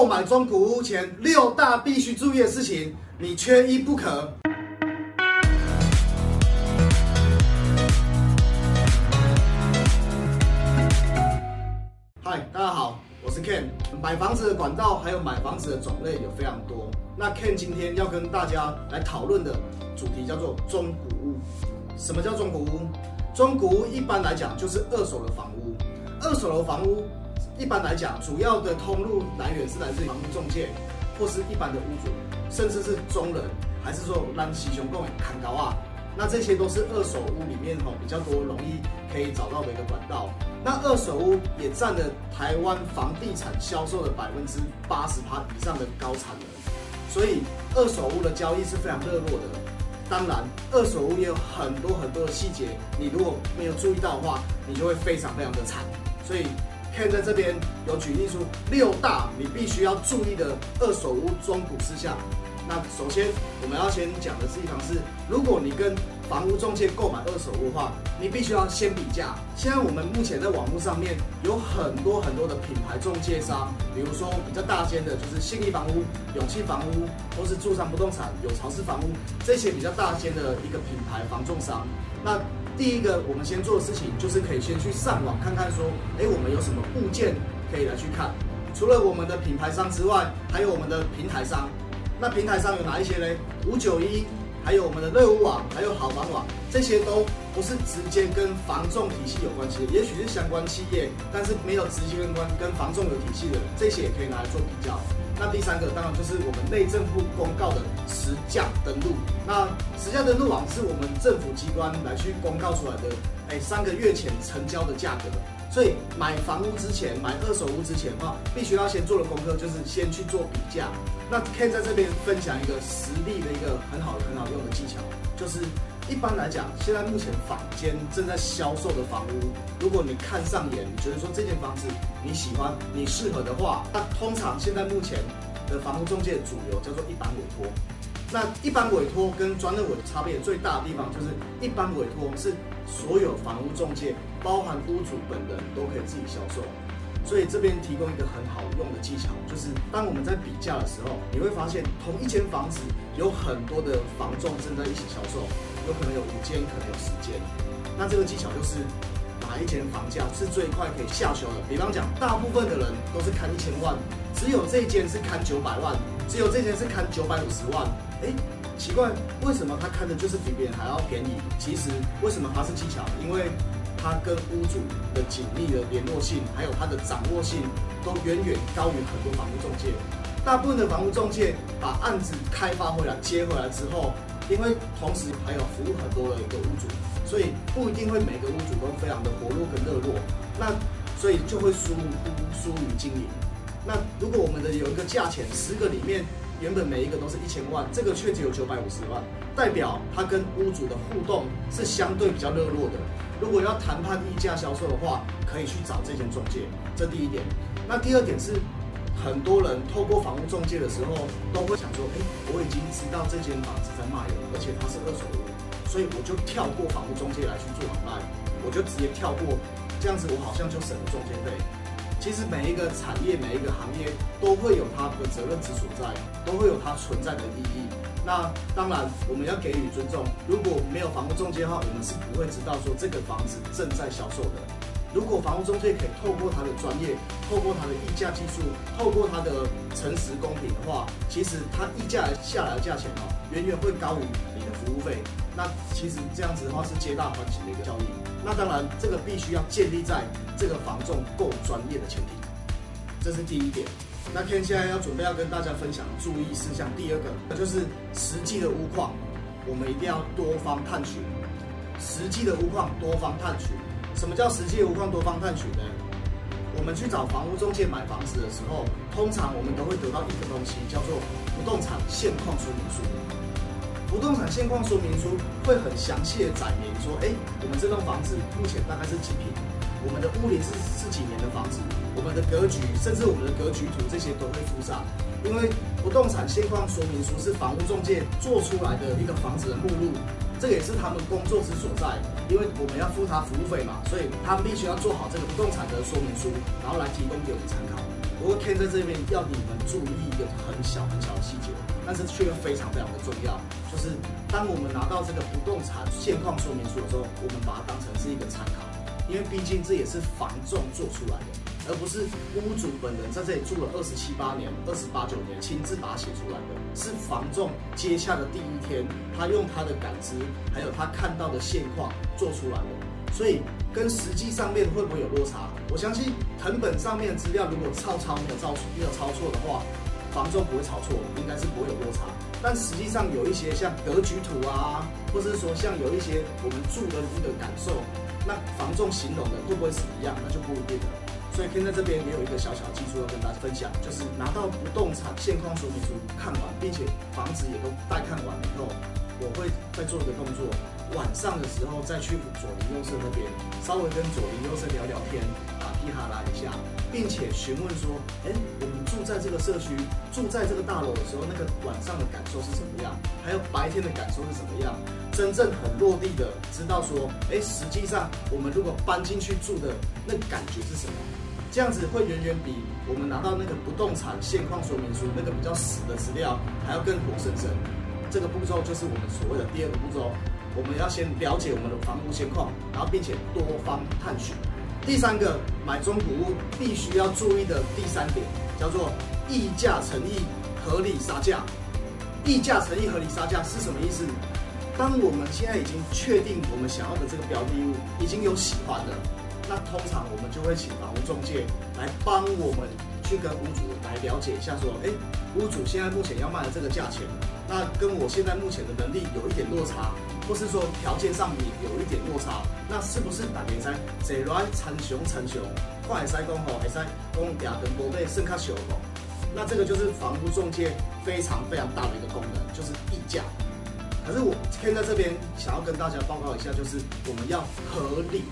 购买中古屋前六大必须注意的事情，你缺一不可。嗨，大家好，我是 Ken。买房子的管道还有买房子的种类有非常多。那 Ken 今天要跟大家来讨论的主题叫做中古屋。什么叫中古屋？中古屋一般来讲就是二手的房屋。二手的房屋一般来讲，主要的通路来源是来自于房屋中介，或是一般的屋主，甚至是中人，还是说让喜雄共砍高啊？那这些都是二手屋里面吼比较多容易可以找到的一个管道。那二手屋也占了台湾房地产销售的百分之八十趴以上的高产能，所以二手屋的交易是非常热络的。当然，二手屋也有很多很多的细节，你如果没有注意到的话，你就会非常非常的惨。所以在这边有举例出六大你必须要注意的二手屋中古事项。那首先我们要先讲的地方是，如果你跟房屋中介购买二手屋的话，你必须要先比价。现在我们目前在网络上面有很多很多的品牌中介商，比如说比较大间的，就是信义房屋、永气房屋，或是住商不动产、有潮市房屋这些比较大间的一个品牌房仲商。那第一个，我们先做的事情就是可以先去上网看看，说，哎，我们有什么物件可以来去看。除了我们的品牌商之外，还有我们的平台商。那平台商有哪一些呢？五九一，还有我们的乐屋网，还有好房网，这些都不是直接跟房仲体系有关系的，也许是相关企业，但是没有直接跟关跟房仲有体系的，这些也可以拿来做比较。那第三个当然就是我们内政部公告的实价登录。那实价登录网是我们政府机关来去公告出来的，哎，三个月前成交的价格。所以买房屋之前，买二手屋之前的话，必须要先做的功课就是先去做比价。那 Ken 在这边分享一个实例的一个很好很好用的技巧，就是一般来讲，现在目前坊间正在销售的房屋，如果你看上眼，你觉得说这间房子你喜欢，你适合的话，那通常现在目前的房屋中介主流叫做一般委托。那一般委托跟专任委差别最大的地方，就是一般委托是所有房屋中介，包含屋主本人都可以自己销售。所以这边提供一个很好用的技巧，就是当我们在比价的时候，你会发现同一间房子有很多的房仲正在一起销售，有可能有五间，可能有十间。那这个技巧就是哪一间房价是最快可以下修的？比方讲，大部分的人都是看一千万，只有这一间是看九百万，只有这间是看九百五十万。哎，奇怪，为什么他看的就是比别人还要便宜？其实为什么它是技巧？因为他跟屋主的紧密的联络性，还有他的掌握性，都远远高于很多房屋中介。大部分的房屋中介把案子开发回来接回来之后，因为同时还有服务很多的一个屋主，所以不一定会每个屋主都非常的活络跟热络。那所以就会疏忽疏于经营。那如果我们的有一个价钱，十个里面。原本每一个都是一千万，这个却只有九百五十万，代表他跟屋主的互动是相对比较热络的。如果要谈判溢价销售的话，可以去找这间中介，这第一点。那第二点是，很多人透过房屋中介的时候，都会想说，哎，我已经知道这间房子在卖了，而且它是二手屋，所以我就跳过房屋中介来去做买卖，我就直接跳过，这样子我好像就省了中介费。其实每一个产业、每一个行业都会有它的责任之所在，都会有它存在的意义。那当然，我们要给予尊重。如果没有房屋中介的话，我们是不会知道说这个房子正在销售的。如果房屋中介可以透过他的专业，透过他的议价技术，透过他的诚实公平的话，其实他议价下来的价钱哦，远远会高于你的服务费。那其实这样子的话是皆大欢喜的一个交易。那当然，这个必须要建立在这个房仲够专业的前提，这是第一点。那 Ken 现在要准备要跟大家分享注意事项，第二个就是实际的屋况，我们一定要多方探寻。实际的屋况多方探寻，什么叫实际无框多方探寻呢？我们去找房屋中介买房子的时候，通常我们都会得到一个东西，叫做不动产现况说明书。不动产现况说明书会很详细的载明说，哎，我们这栋房子目前大概是几平，我们的屋龄是是几年的房子，我们的格局，甚至我们的格局图这些都会附上。因为不动产现况说明书是房屋中介做出来的一个房子的目录，这个也是他们工作之所在。因为我们要付他服务费嘛，所以他们必须要做好这个不动产的说明书，然后来提供给我们参考。不过 Ken 在这边要你们注意一个很小很小的细节，但是却又非常非常的重要，就是当我们拿到这个不动产现况说明书的时候，我们把它当成是一个参考，因为毕竟这也是房仲做出来的。而不是屋主本人在这里住了二十七八年、二十八九年亲自把它写出来的，是房仲接洽的第一天，他用他的感知，还有他看到的现况做出来的，所以跟实际上面会不会有落差？我相信藤本上面的资料如果抄抄没有抄没有抄错的话，房仲不会抄错，应该是不会有落差。但实际上有一些像格局图啊，或者是说像有一些我们住的一个感受，那房仲形容的会不会是一样？那就不一定了。所以，现在这边也有一个小小的技术要跟大家分享，就是拿到不动产现况说明书看完，并且房子也都带看完以后，我会再做一个动作，晚上的时候再去左邻右舍那边，稍微跟左邻右舍聊聊天，打屁哈拉一下，并且询问说，哎，我们住在这个社区，住在这个大楼的时候，那个晚上的感受是怎么样？还有白天的感受是怎么样？真正很落地的知道说，哎，实际上我们如果搬进去住的那感觉是什么？这样子会远远比我们拿到那个不动产现况说明书那个比较死的资料还要更活生生。这个步骤就是我们所谓的第二个步骤，我们要先了解我们的房屋现况，然后并且多方探寻。第三个买中古屋必须要注意的第三点叫做溢价诚意合理杀价。溢价诚意合理杀价是什么意思？当我们现在已经确定我们想要的这个标的物已经有喜欢的。那通常我们就会请房屋中介来帮我们去跟屋主来了解一下，说，哎，屋主现在目前要卖的这个价钱，那跟我现在目前的能力有一点落差，或是说条件上也有一点落差，那是不是打比赛坐来成熊成熊，快塞工吼，还塞工亚跟波贝胜卡小吼？那这个就是房屋中介非常非常大的一个功能，就是议价。可是我天在这边想要跟大家报告一下，就是我们要合理。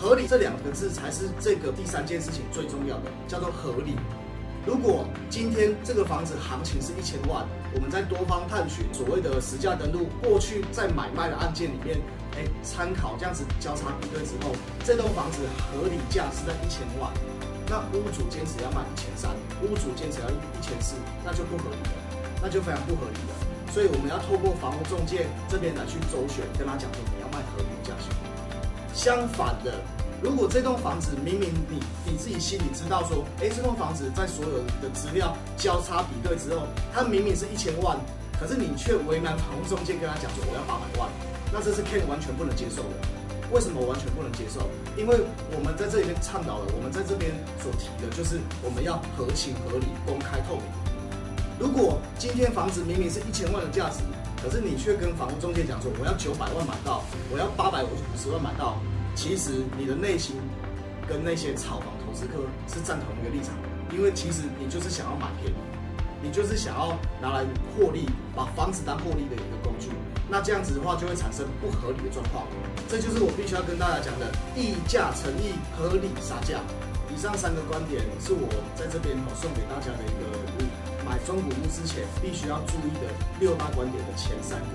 合理这两个字才是这个第三件事情最重要的，叫做合理。如果今天这个房子行情是一千万，我们在多方探寻所谓的实价登录，过去在买卖的案件里面，哎，参考这样子交叉比对之后，这栋房子合理价是在一千万，那屋主坚持要卖一千三，屋主坚持要一千四，那就不合理了，那就非常不合理了。所以我们要透过房屋中介这边来去周旋，跟他讲说。相反的，如果这栋房子明明你你自己心里知道说，哎，这栋房子在所有的资料交叉比对之后，它明明是一千万，可是你却为难房屋中介跟他讲说我要八百万，那这是 Ken 完全不能接受的。为什么完全不能接受？因为我们在这里面倡导了，我们在这边所提的就是我们要合情合理、公开透明。如果今天房子明明是一千万的价值，可是你却跟房屋中介讲说我要九百万买到，我要八百五十万买到。其实你的内心跟那些炒房投资客是站同一个立场，因为其实你就是想要买便宜，你就是想要拿来获利，把房子当获利的一个工具。那这样子的话就会产生不合理的状况。这就是我必须要跟大家讲的溢价诚意合理杀价。以上三个观点是我在这边送给大家的一个买中古屋之前必须要注意的六大观点的前三个。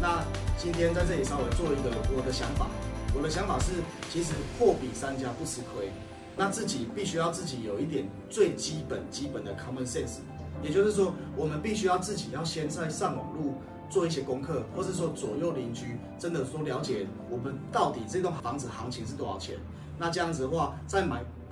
那今天在这里稍微做一个我的想法。我的想法是，其实货比三家不吃亏，那自己必须要自己有一点最基本基本的 common sense，也就是说，我们必须要自己要先在上网路做一些功课，或是说左右邻居真的说了解我们到底这栋房子行情是多少钱，那这样子的话，在买